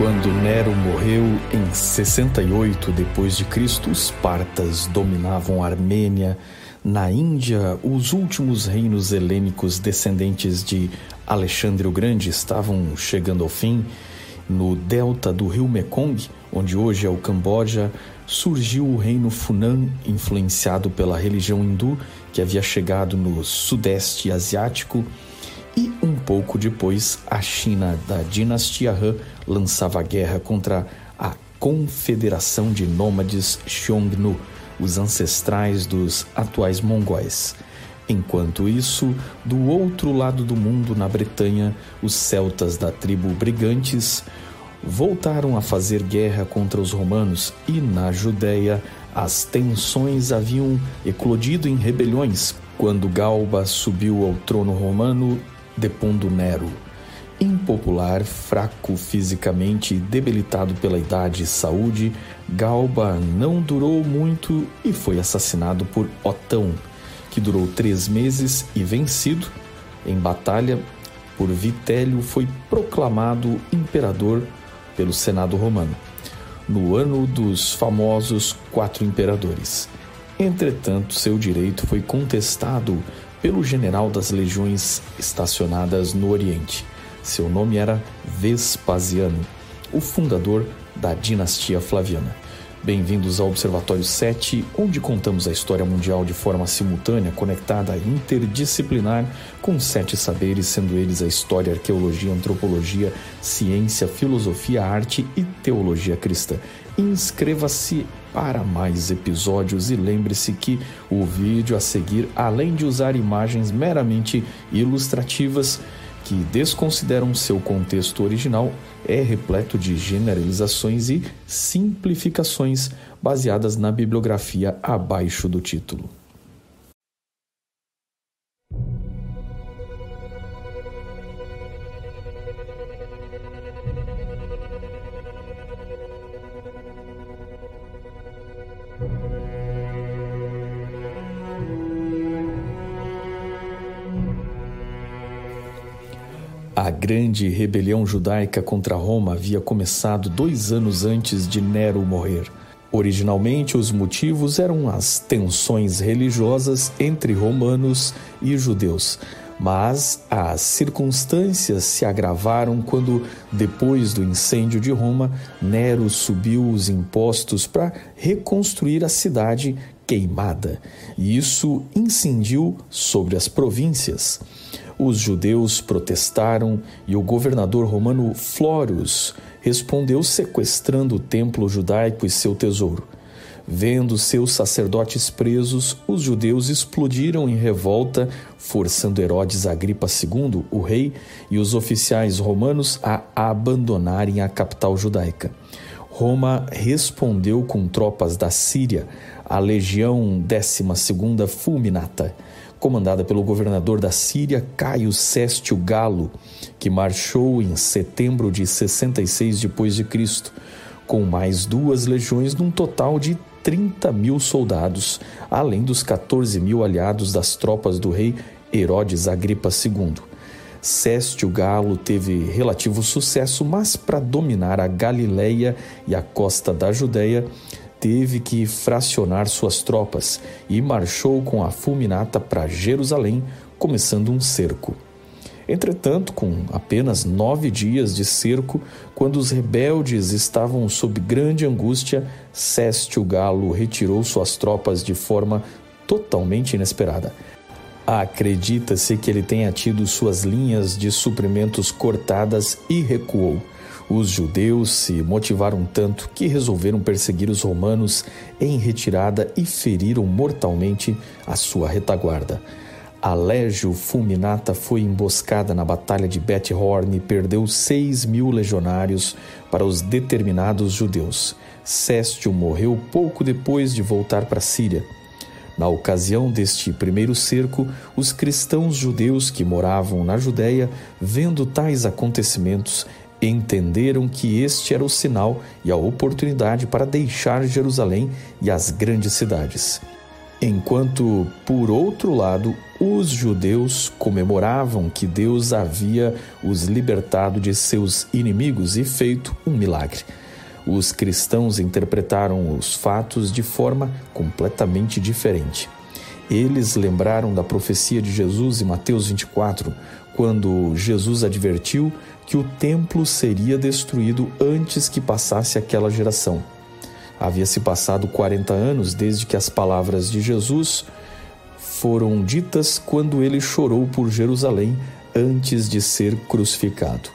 Quando Nero morreu em 68 depois de Cristo, os partas dominavam a Armênia. Na Índia, os últimos reinos helênicos descendentes de Alexandre o Grande estavam chegando ao fim. No delta do rio Mekong, onde hoje é o Camboja, surgiu o reino Funan, influenciado pela religião hindu que havia chegado no sudeste asiático e um pouco depois, a China da dinastia Han lançava guerra contra a Confederação de Nômades Xiongnu, os ancestrais dos atuais mongóis. Enquanto isso, do outro lado do mundo, na Bretanha, os celtas da tribo Brigantes voltaram a fazer guerra contra os romanos e na Judéia as tensões haviam eclodido em rebeliões quando Galba subiu ao trono romano depondo Nero. Impopular, fraco fisicamente e debilitado pela idade e saúde, Galba não durou muito e foi assassinado por Otão, que durou três meses e vencido em batalha por Vitélio, foi proclamado imperador pelo Senado Romano, no ano dos famosos quatro imperadores. Entretanto, seu direito foi contestado pelo general das legiões estacionadas no Oriente. Seu nome era Vespasiano, o fundador da dinastia Flaviana. Bem-vindos ao Observatório 7, onde contamos a história mundial de forma simultânea, conectada e interdisciplinar, com sete saberes, sendo eles a história, arqueologia, antropologia, ciência, filosofia, arte e teologia cristã. Inscreva-se para mais episódios e lembre-se que o vídeo a seguir, além de usar imagens meramente ilustrativas que desconsideram seu contexto original, é repleto de generalizações e simplificações baseadas na bibliografia abaixo do título. Grande rebelião judaica contra Roma havia começado dois anos antes de Nero morrer. Originalmente, os motivos eram as tensões religiosas entre romanos e judeus, mas as circunstâncias se agravaram quando, depois do incêndio de Roma, Nero subiu os impostos para reconstruir a cidade queimada, e isso incidiu sobre as províncias. Os judeus protestaram e o governador romano Florus respondeu sequestrando o templo judaico e seu tesouro. Vendo seus sacerdotes presos, os judeus explodiram em revolta, forçando Herodes Agripa II, o rei, e os oficiais romanos a abandonarem a capital judaica. Roma respondeu com tropas da Síria, a legião 12 Fulminata comandada pelo governador da Síria, Caio Sestio Galo, que marchou em setembro de 66 d.C., com mais duas legiões, num total de 30 mil soldados, além dos 14 mil aliados das tropas do rei Herodes Agripa II. Sestio Galo teve relativo sucesso, mas para dominar a Galileia e a costa da Judéia, teve que fracionar suas tropas e marchou com a fulminata para Jerusalém, começando um cerco. Entretanto, com apenas nove dias de cerco, quando os rebeldes estavam sob grande angústia, Céstio Galo retirou suas tropas de forma totalmente inesperada. Acredita-se que ele tenha tido suas linhas de suprimentos cortadas e recuou. Os judeus se motivaram tanto que resolveram perseguir os romanos em retirada e feriram mortalmente a sua retaguarda. A Légio Fulminata foi emboscada na Batalha de Beth Horn e perdeu seis mil legionários para os determinados judeus. Céstio morreu pouco depois de voltar para a Síria. Na ocasião deste primeiro cerco, os cristãos judeus que moravam na Judéia, vendo tais acontecimentos, entenderam que este era o sinal e a oportunidade para deixar Jerusalém e as grandes cidades. Enquanto, por outro lado, os judeus comemoravam que Deus havia os libertado de seus inimigos e feito um milagre. Os cristãos interpretaram os fatos de forma completamente diferente. Eles lembraram da profecia de Jesus em Mateus 24, quando Jesus advertiu que o templo seria destruído antes que passasse aquela geração. Havia se passado 40 anos desde que as palavras de Jesus foram ditas quando ele chorou por Jerusalém antes de ser crucificado.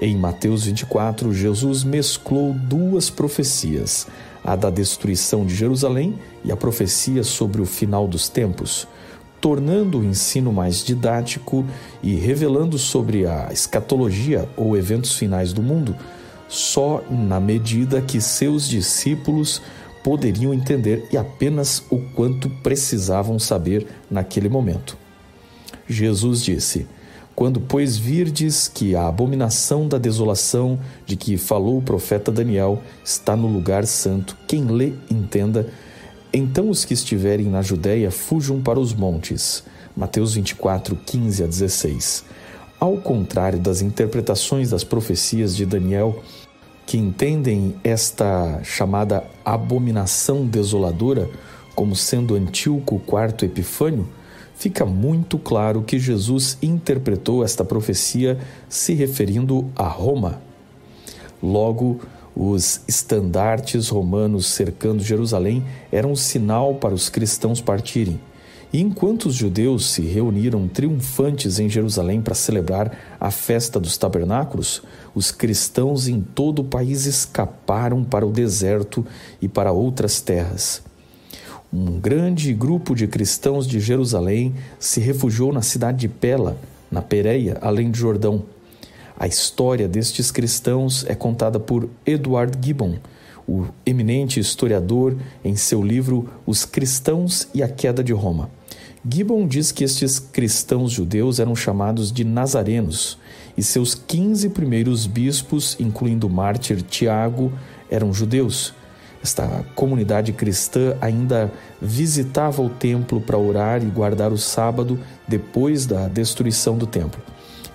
Em Mateus 24, Jesus mesclou duas profecias, a da destruição de Jerusalém e a profecia sobre o final dos tempos, tornando o ensino mais didático e revelando sobre a escatologia ou eventos finais do mundo, só na medida que seus discípulos poderiam entender e apenas o quanto precisavam saber naquele momento. Jesus disse: Quando, pois, virdes que a abominação da desolação de que falou o profeta Daniel está no lugar santo, quem lê, entenda. Então os que estiverem na Judéia fujam para os montes. Mateus 24, 15 a 16. Ao contrário das interpretações das profecias de Daniel, que entendem esta chamada abominação desoladora como sendo Antíoco IV Epifânio, fica muito claro que Jesus interpretou esta profecia se referindo a Roma. Logo, os estandartes romanos cercando Jerusalém eram um sinal para os cristãos partirem. E enquanto os judeus se reuniram triunfantes em Jerusalém para celebrar a festa dos tabernáculos, os cristãos em todo o país escaparam para o deserto e para outras terras. Um grande grupo de cristãos de Jerusalém se refugiou na cidade de Pela, na Pereia, além de Jordão. A história destes cristãos é contada por Edward Gibbon, o eminente historiador, em seu livro Os Cristãos e a Queda de Roma. Gibbon diz que estes cristãos judeus eram chamados de nazarenos e seus 15 primeiros bispos, incluindo o mártir Tiago, eram judeus. Esta comunidade cristã ainda visitava o templo para orar e guardar o sábado depois da destruição do templo.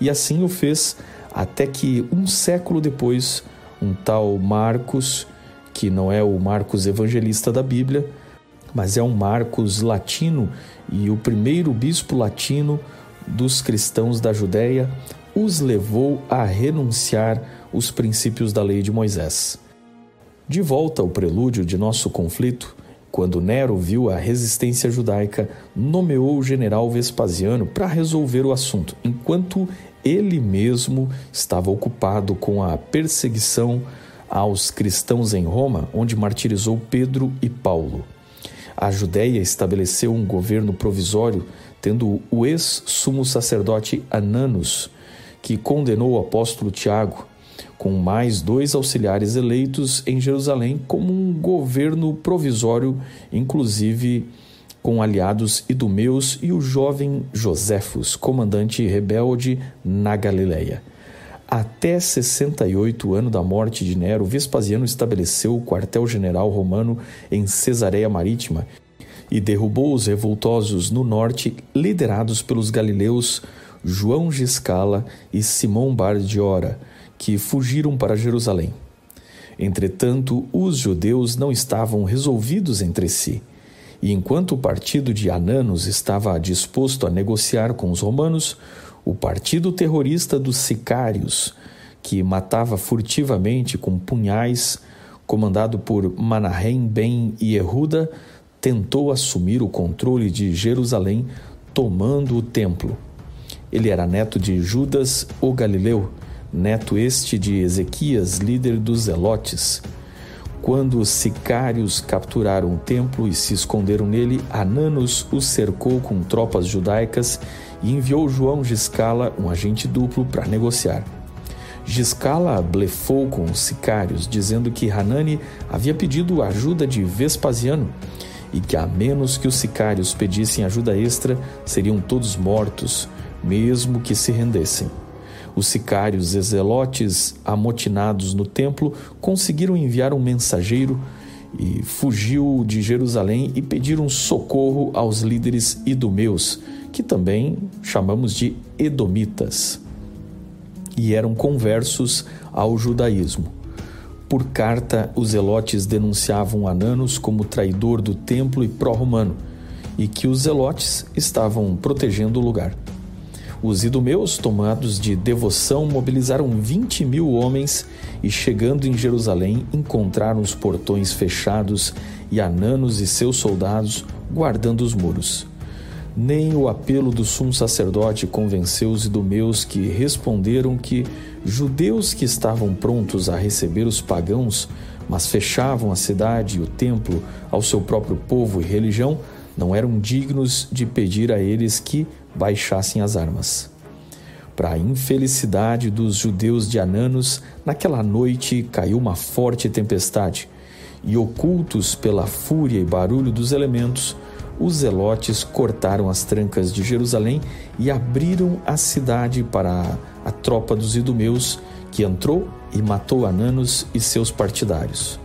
E assim o fez até que um século depois, um tal Marcos, que não é o Marcos evangelista da Bíblia, mas é um Marcos latino e o primeiro bispo latino dos cristãos da Judéia os levou a renunciar os princípios da lei de Moisés. De volta ao prelúdio de nosso conflito, quando Nero viu a resistência judaica, nomeou o general Vespasiano para resolver o assunto, enquanto ele mesmo estava ocupado com a perseguição aos cristãos em Roma, onde martirizou Pedro e Paulo. A Judéia estabeleceu um governo provisório, tendo o ex-sumo sacerdote Ananos, que condenou o apóstolo Tiago, com mais dois auxiliares eleitos em Jerusalém como um governo provisório, inclusive com aliados idumeus e o jovem Joséfos, comandante rebelde na Galileia. Até 68 ano da morte de Nero, Vespasiano estabeleceu o quartel-general romano em Cesareia Marítima e derrubou os revoltosos no norte, liderados pelos galileus João Giscala e Simão Bardiora, que fugiram para Jerusalém. Entretanto, os judeus não estavam resolvidos entre si. E enquanto o partido de Ananos estava disposto a negociar com os romanos, o partido terrorista dos sicários, que matava furtivamente com punhais, comandado por Manahem ben Yehuda, tentou assumir o controle de Jerusalém, tomando o templo. Ele era neto de Judas o Galileu, neto este de Ezequias, líder dos Zelotes. Quando os sicários capturaram o templo e se esconderam nele, Ananos os cercou com tropas judaicas e enviou João Giscala, um agente duplo, para negociar. Giscala blefou com os sicários, dizendo que Hanani havia pedido ajuda de Vespasiano e que, a menos que os sicários pedissem ajuda extra, seriam todos mortos, mesmo que se rendessem. Os sicários e zelotes amotinados no templo conseguiram enviar um mensageiro e fugiu de Jerusalém e pediram socorro aos líderes idumeus, que também chamamos de edomitas, e eram conversos ao judaísmo. Por carta, os zelotes denunciavam Ananos como traidor do templo e pró-romano, e que os zelotes estavam protegendo o lugar. Os idumeus, tomados de devoção, mobilizaram 20 mil homens e, chegando em Jerusalém, encontraram os portões fechados e Ananos e seus soldados guardando os muros. Nem o apelo do sumo sacerdote convenceu os idumeus que responderam que judeus que estavam prontos a receber os pagãos, mas fechavam a cidade e o templo ao seu próprio povo e religião, não eram dignos de pedir a eles que baixassem as armas. Para a infelicidade dos judeus de Ananos, naquela noite caiu uma forte tempestade, e ocultos pela fúria e barulho dos elementos, os zelotes cortaram as trancas de Jerusalém e abriram a cidade para a, tropa dos idumeus, que entrou e matou Ananos e seus partidários.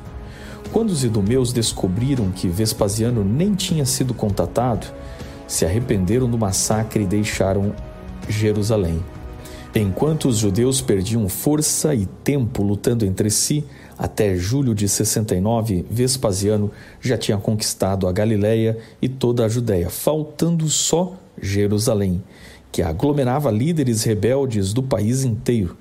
Quando os idumeus descobriram que Vespasiano nem tinha sido contatado, se arrependeram do massacre e deixaram Jerusalém. Enquanto os judeus perdiam força e tempo lutando entre si, até julho de 69, Vespasiano já tinha conquistado a Galiléia e toda a Judéia, faltando só Jerusalém, que aglomerava líderes rebeldes do país inteiro.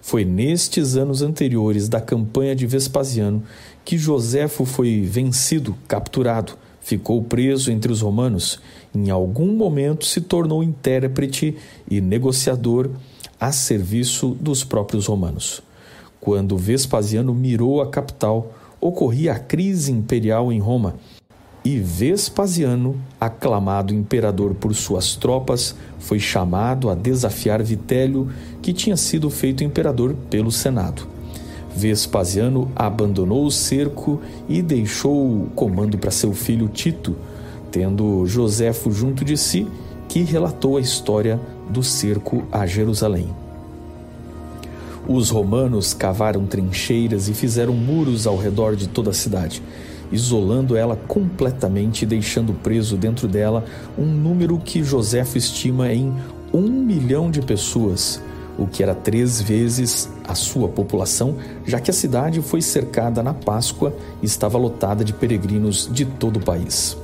Foi nestes anos anteriores da campanha de Vespasiano que Joséfo foi vencido, capturado, ficou preso entre os romanos, em algum momento se tornou intérprete e negociador a serviço dos próprios romanos. Quando Vespasiano mirou a capital, ocorria a crise imperial em Roma. E Vespasiano, aclamado imperador por suas tropas, foi chamado a desafiar Vitélio, que tinha sido feito imperador pelo Senado. Vespasiano abandonou o cerco e deixou o comando para seu filho Tito, tendo Joséfo junto de si, que relatou a história do cerco a Jerusalém. Os romanos cavaram trincheiras e fizeram muros ao redor de toda a cidade, isolando ela completamente e deixando preso dentro dela um número que Joséfo estima em um milhão de pessoas o que era três vezes a sua população, já que a cidade foi cercada na Páscoa e estava lotada de peregrinos de todo o país.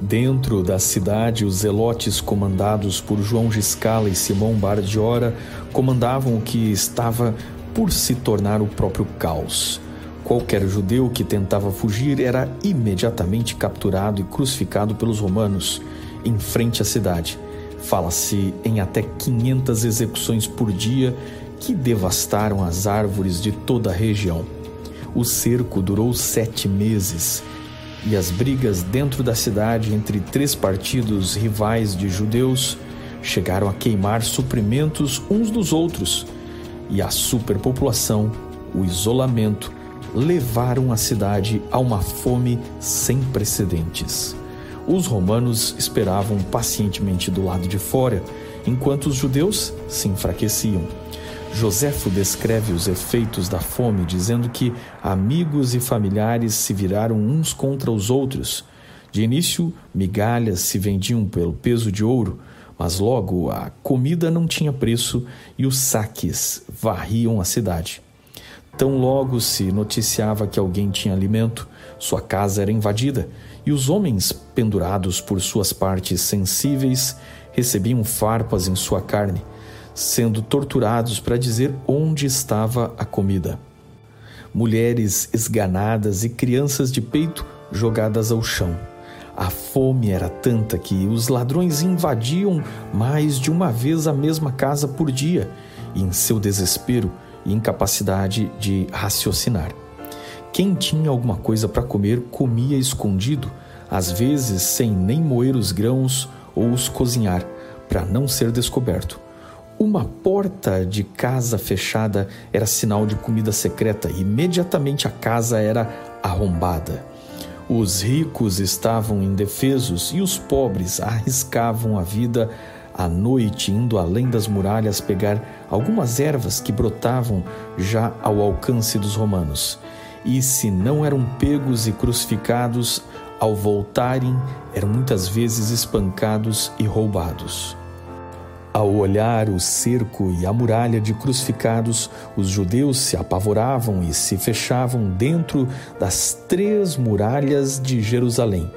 Dentro da cidade, os zelotes comandados por João Giscala e Simão Bardiora comandavam o que estava por se tornar o próprio caos. Qualquer judeu que tentava fugir era imediatamente capturado e crucificado pelos romanos em frente à cidade Fala-se em até 500 execuções por dia que devastaram as árvores de toda a região. O cerco durou sete meses e as brigas dentro da cidade entre três partidos rivais de judeus chegaram a queimar suprimentos uns dos outros e a superpopulação, o isolamento, levaram a cidade a uma fome sem precedentes. Os romanos esperavam pacientemente do lado de fora, enquanto os judeus se enfraqueciam. Joséfo descreve os efeitos da fome, dizendo que amigos e familiares se viraram uns contra os outros. De início, migalhas se vendiam pelo peso de ouro, mas logo a comida não tinha preço e os saques varriam a cidade. Tão logo se noticiava que alguém tinha alimento, sua casa era invadida e os homens, pendurados por suas partes sensíveis, recebiam farpas em sua carne, sendo torturados para dizer onde estava a comida. Mulheres esganadas e crianças de peito jogadas ao chão. A fome era tanta que os ladrões invadiam mais de uma vez a mesma casa por dia, em seu desespero e incapacidade de raciocinar. Quem tinha alguma coisa para comer comia escondido, às vezes sem nem moer os grãos ou os cozinhar, para não ser descoberto. Uma porta de casa fechada era sinal de comida secreta e imediatamente a casa era arrombada. Os ricos estavam indefesos e os pobres arriscavam a vida à noite, indo além das muralhas pegar algumas ervas que brotavam já ao alcance dos romanos e, se não eram pegos e crucificados, ao voltarem, eram muitas vezes espancados e roubados. Ao olhar o cerco e a muralha de crucificados, os judeus se apavoravam e se fechavam dentro das três muralhas de Jerusalém.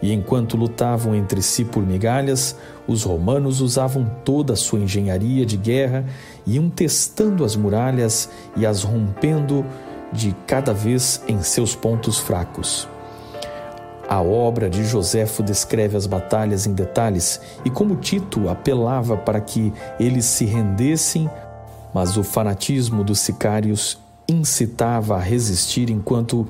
E enquanto lutavam entre si por migalhas, os romanos usavam toda a sua engenharia de guerra, iam testando as muralhas e as rompendo de cada vez em seus pontos fracos. A obra de Joséfo descreve as batalhas em detalhes e como Tito apelava para que eles se rendessem, mas o fanatismo dos sicários incitava a resistir enquanto,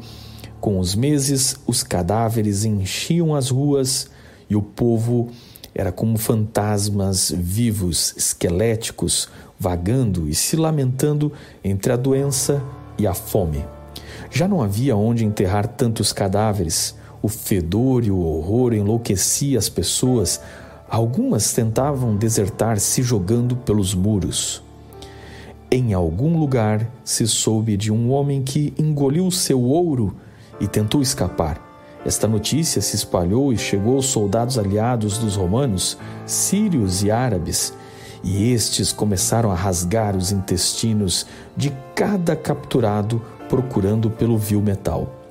com os meses, os cadáveres enchiam as ruas e o povo era como fantasmas vivos, esqueléticos, vagando e se lamentando entre a doença e a fome. Já não havia onde enterrar tantos cadáveres. O fedor e o horror enlouquecia as pessoas. Algumas tentavam desertar se jogando pelos muros. Em algum lugar se soube de um homem que engoliu seu ouro e tentou escapar. Esta notícia se espalhou e chegou aos soldados aliados dos romanos, sírios e árabes, e estes começaram a rasgar os intestinos de cada capturado procurando pelo vil metal.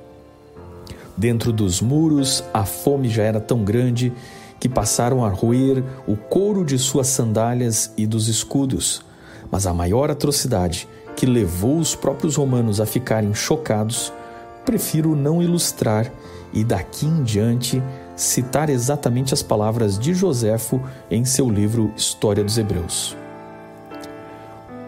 Dentro dos muros, a fome já era tão grande que passaram a roer o couro de suas sandálias e dos escudos. Mas a maior atrocidade, que levou os próprios romanos a ficarem chocados, prefiro não ilustrar e daqui em diante citar exatamente as palavras de Joséfo em seu livro História dos Hebreus.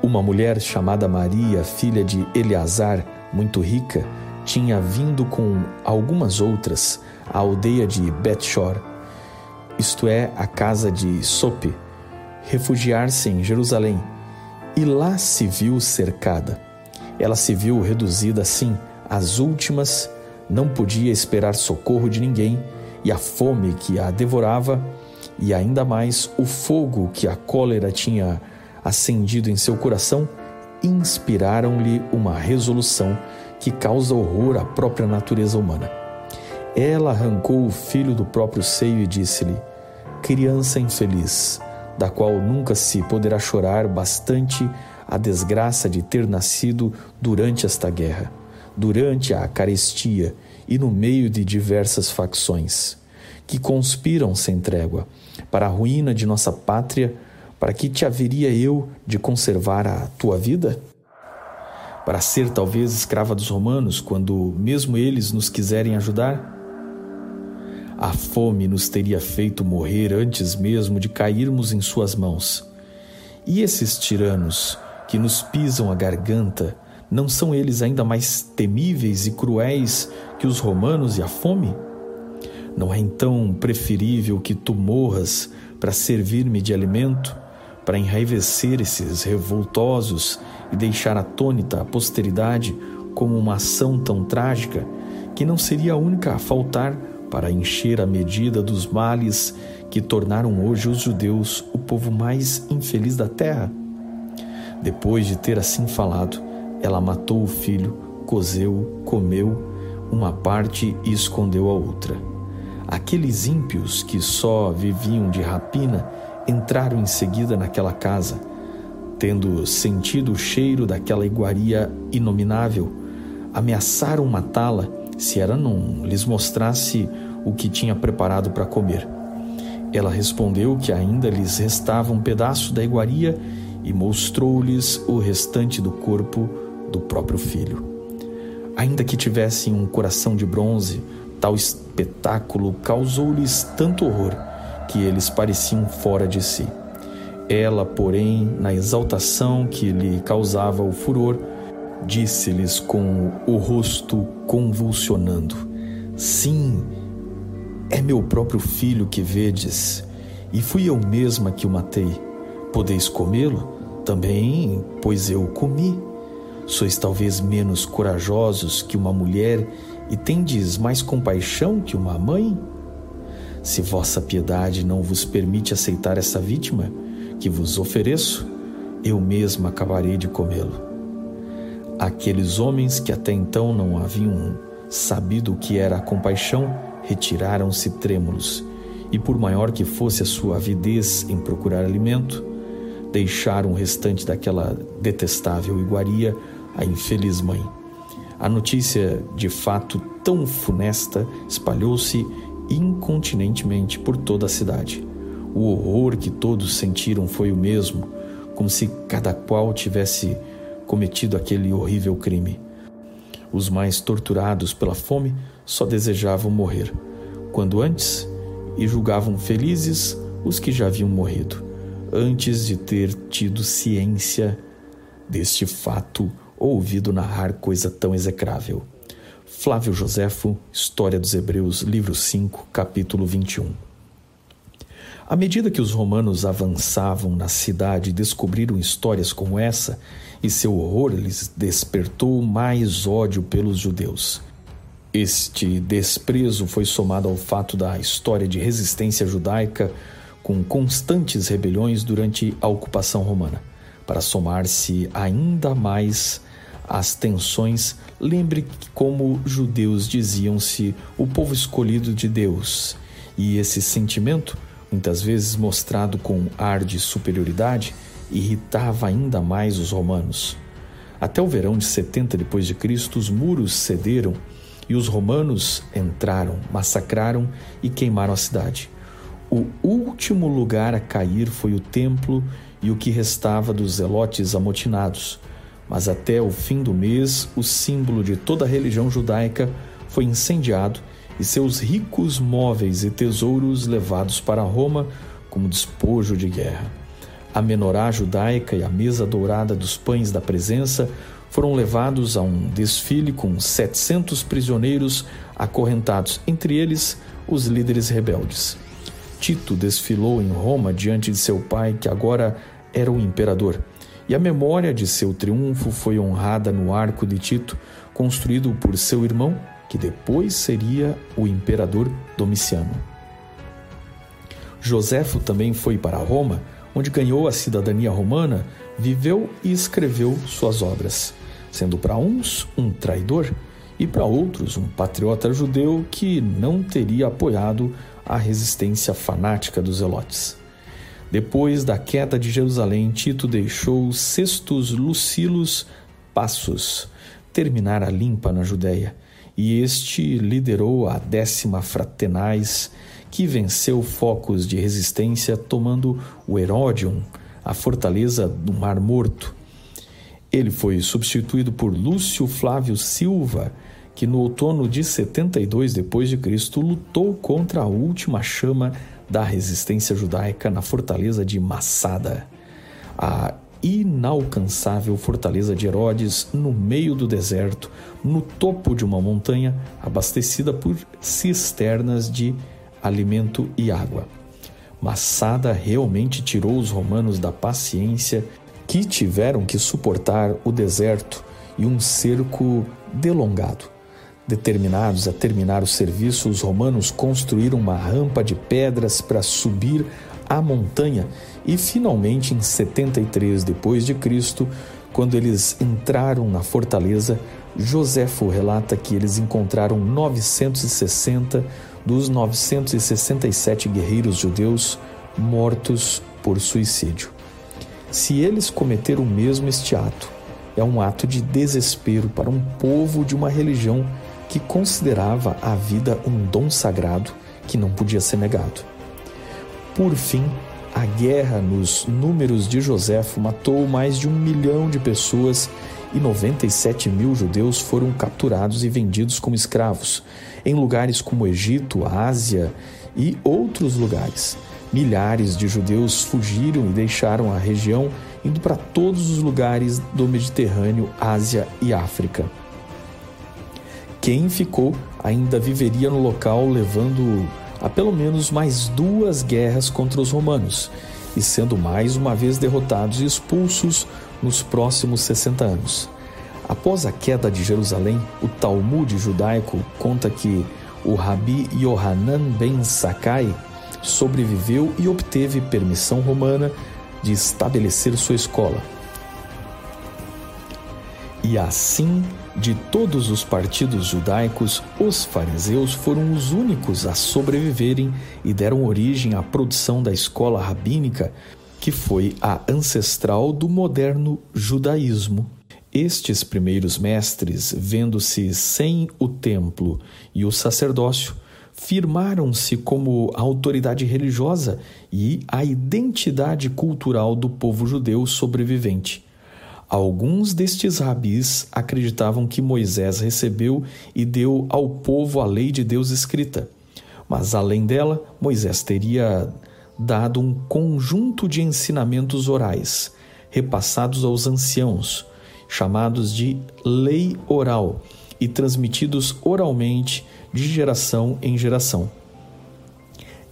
Uma mulher chamada Maria, filha de Eleazar, muito rica, tinha vindo com algumas outras à aldeia de Betshor, isto é, a casa de Sope, refugiar-se em Jerusalém, e lá se viu cercada. Ela se viu reduzida assim às últimas, não podia esperar socorro de ninguém e a fome que a devorava, e ainda mais o fogo que a cólera tinha acendido em seu coração, inspiraram-lhe uma resolução que causa horror à própria natureza humana. Ela arrancou o filho do próprio seio e disse-lhe: Criança infeliz, da qual nunca se poderá chorar bastante a desgraça de ter nascido durante esta guerra, durante a carestia e no meio de diversas facções, que conspiram sem trégua para a ruína de nossa pátria, para que te haveria eu de conservar a tua vida? Para ser talvez escrava dos romanos, quando mesmo eles nos quiserem ajudar? A fome nos teria feito morrer antes mesmo de cairmos em suas mãos. E esses tiranos que nos pisam a garganta, não são eles ainda mais temíveis e cruéis que os romanos e a fome? Não é então preferível que tu morras para servir-me de alimento, para enraivecer esses revoltosos e deixar atônita a posteridade como uma ação tão trágica que não seria a única a faltar para encher a medida dos males que tornaram hoje os judeus o povo mais infeliz da terra? Depois de ter assim falado, ela matou o filho, cozeu, comeu uma parte e escondeu a outra. Aqueles ímpios que só viviam de rapina entraram em seguida naquela casa, tendo sentido o cheiro daquela iguaria inominável, ameaçaram matá-la se ela não lhes mostrasse o que tinha preparado para comer. Ela respondeu que ainda lhes restava um pedaço da iguaria e mostrou-lhes o restante do corpo do próprio filho. Ainda que tivessem um coração de bronze, tal espetáculo causou-lhes tanto horror que eles pareciam fora de si. Ela, porém, na exaltação que lhe causava o furor, disse-lhes com o rosto convulsionando: Sim, é meu próprio filho que vedes, e fui eu mesma que o matei. Podeis comê-lo? Também, pois eu o comi. Sois talvez menos corajosos que uma mulher e tendes mais compaixão que uma mãe? Se vossa piedade não vos permite aceitar essa vítima que vos ofereço, eu mesma acabarei de comê-lo. Aqueles homens que até então não haviam sabido o que era a compaixão, retiraram-se trêmulos, e por maior que fosse a sua avidez em procurar alimento, deixaram o restante daquela detestável iguaria à infeliz mãe. A notícia, de fato tão funesta, espalhou-se incontinentemente por toda a cidade. O horror que todos sentiram foi o mesmo, como se cada qual tivesse cometido aquele horrível crime. Os mais torturados pela fome só desejavam morrer, quando antes, e julgavam felizes os que já haviam morrido, antes de ter tido ciência deste fato ou ouvido narrar coisa tão execrável. Flávio Joséfo, História dos Hebreus, livro 5, capítulo 21. À medida que os romanos avançavam na cidade e descobriram histórias como essa, e seu horror lhes despertou mais ódio pelos judeus. Este desprezo foi somado ao fato da história de resistência judaica com constantes rebeliões durante a ocupação romana. Para somar-se ainda mais às tensões, lembre como judeus diziam-se o povo escolhido de Deus, e esse sentimento muitas vezes mostrado com ar de superioridade, irritava ainda mais os romanos. Até o verão de 70 depois de Cristo, os muros cederam e os romanos entraram, massacraram e queimaram a cidade. O último lugar a cair foi o templo e o que restava dos zelotes amotinados. Mas até o fim do mês, o símbolo de toda a religião judaica foi incendiado e seus ricos móveis e tesouros levados para Roma como despojo de guerra. A menorá judaica e a mesa dourada dos pães da presença foram levados a um desfile com 700 prisioneiros acorrentados, entre eles os líderes rebeldes. Tito desfilou em Roma diante de seu pai, que agora era o imperador, e a memória de seu triunfo foi honrada no arco de Tito, construído por seu irmão que depois seria o imperador Domiciano. Joséfo também foi para Roma, onde ganhou a cidadania romana, viveu e escreveu suas obras, sendo para uns um traidor e para outros um patriota judeu que não teria apoiado a resistência fanática dos zelotes. Depois da queda de Jerusalém, Tito deixou Sextus Lucilus Passos terminar a limpa na Judéia e este liderou a décima Fratenais, que venceu focos de resistência tomando o Heródion, a fortaleza do Mar Morto. Ele foi substituído por Lúcio Flávio Silva, que no outono de 72 depois de Cristo lutou contra a última chama da resistência judaica na fortaleza de Massada. A inalcançável fortaleza de Herodes no meio do deserto, no topo de uma montanha abastecida por cisternas de alimento e água. Massada realmente tirou os romanos da paciência que tiveram que suportar o deserto e um cerco delongado. Determinados a terminar o serviço, os romanos construíram uma rampa de pedras para subir a montanha e finalmente em 73 depois de Cristo, quando eles entraram na fortaleza, Joséfo relata que eles encontraram 960 dos 967 guerreiros judeus mortos por suicídio. Se eles cometeram o mesmo este ato, é um ato de desespero para um povo de uma religião que considerava a vida um dom sagrado que não podia ser negado. Por fim, a guerra nos números de Joséfo matou mais de um milhão de pessoas e 97 mil judeus foram capturados e vendidos como escravos em lugares como Egito, Ásia e outros lugares. Milhares de judeus fugiram e deixaram a região, indo para todos os lugares do Mediterrâneo, Ásia e África. Quem ficou ainda viveria no local, levando a pelo menos mais duas guerras contra os romanos e sendo mais uma vez derrotados e expulsos nos próximos 60 anos. Após a queda de Jerusalém, o Talmud judaico conta que o Rabi Yohanan ben Sakai sobreviveu e obteve permissão romana de estabelecer sua escola. E assim, de todos os partidos judaicos, os fariseus foram os únicos a sobreviverem e deram origem à produção da escola rabínica, que foi a ancestral do moderno judaísmo. Estes primeiros mestres, vendo-se sem o templo e o sacerdócio, firmaram-se como a autoridade religiosa e a identidade cultural do povo judeu sobrevivente. Alguns destes rabis acreditavam que Moisés recebeu e deu ao povo a lei de Deus escrita. Mas além dela, Moisés teria dado um conjunto de ensinamentos orais, repassados aos anciãos, chamados de lei oral, e transmitidos oralmente de geração em geração.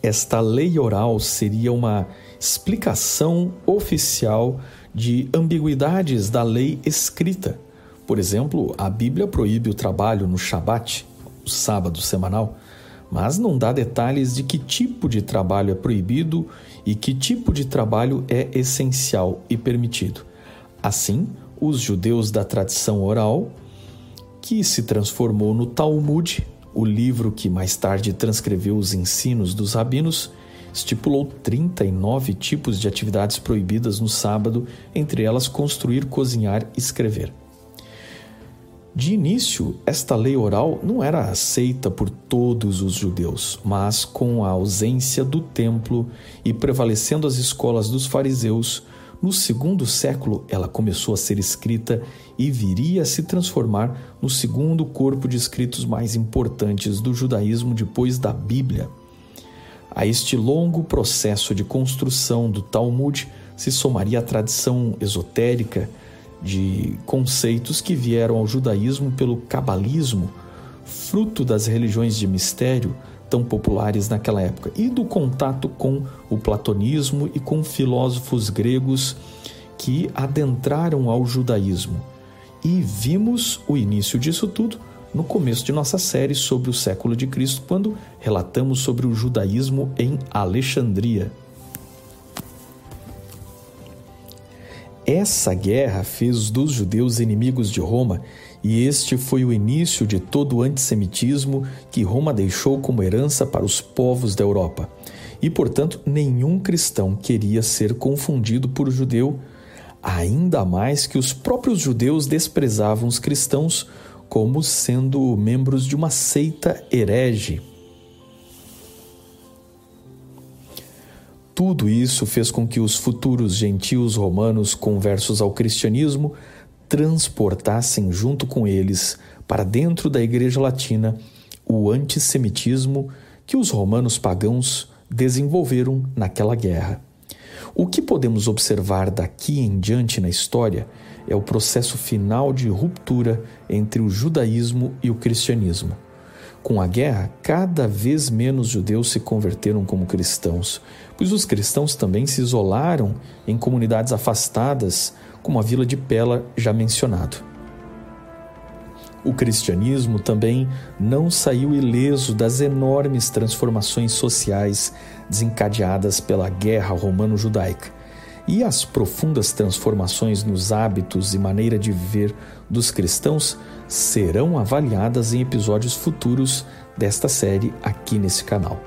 Esta lei oral seria uma explicação oficial de ambiguidades da lei escrita. Por exemplo, a Bíblia proíbe o trabalho no Shabat, o sábado semanal, mas não dá detalhes de que tipo de trabalho é proibido e que tipo de trabalho é essencial e permitido. Assim, os judeus da tradição oral, que se transformou no Talmud, o livro que mais tarde transcreveu os ensinos dos rabinos, estipulou 39 tipos de atividades proibidas no sábado, entre elas construir, cozinhar e escrever. De início, esta lei oral não era aceita por todos os judeus, mas com a ausência do templo e prevalecendo as escolas dos fariseus, no segundo século ela começou a ser escrita e viria a se transformar no segundo corpo de escritos mais importantes do judaísmo depois da Bíblia. A este longo processo de construção do Talmud se somaria a tradição esotérica de conceitos que vieram ao judaísmo pelo cabalismo, fruto das religiões de mistério tão populares naquela época, e do contato com o platonismo e com filósofos gregos que adentraram ao judaísmo. E vimos o início disso tudo no começo de nossa série sobre o século de Cristo, quando relatamos sobre o judaísmo em Alexandria. Essa guerra fez dos judeus inimigos de Roma, e este foi o início de todo o antissemitismo que Roma deixou como herança para os povos da Europa. E, portanto, nenhum cristão queria ser confundido por judeu, ainda mais que os próprios judeus desprezavam os cristãos como sendo membros de uma seita herege. Tudo isso fez com que os futuros gentios romanos conversos ao cristianismo transportassem junto com eles para dentro da Igreja Latina o antissemitismo que os romanos pagãos desenvolveram naquela guerra. O que podemos observar daqui em diante na história é o processo final de ruptura entre o judaísmo e o cristianismo. Com a guerra, cada vez menos judeus se converteram como cristãos, pois os cristãos também se isolaram em comunidades afastadas, como a vila de Pela, já mencionado. O cristianismo também não saiu ileso das enormes transformações sociais desencadeadas pela guerra romano-judaica e as profundas transformações nos hábitos e maneira de viver dos cristãos serão avaliadas em episódios futuros desta série aqui nesse canal.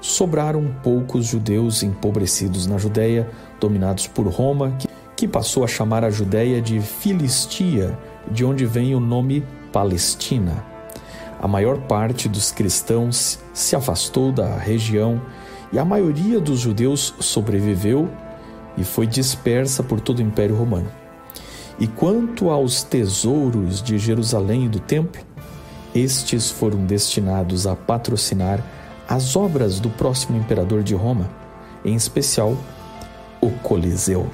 Sobraram poucos judeus empobrecidos na Judéia, dominados por Roma, que passou a chamar a Judéia de Filistia, de onde vem o nome Palestina. A maior parte dos cristãos se afastou da região e a maioria dos judeus sobreviveu e foi dispersa por todo o Império Romano. E quanto aos tesouros de Jerusalém e do templo, estes foram destinados a patrocinar as obras do próximo imperador de Roma, em especial o Coliseu.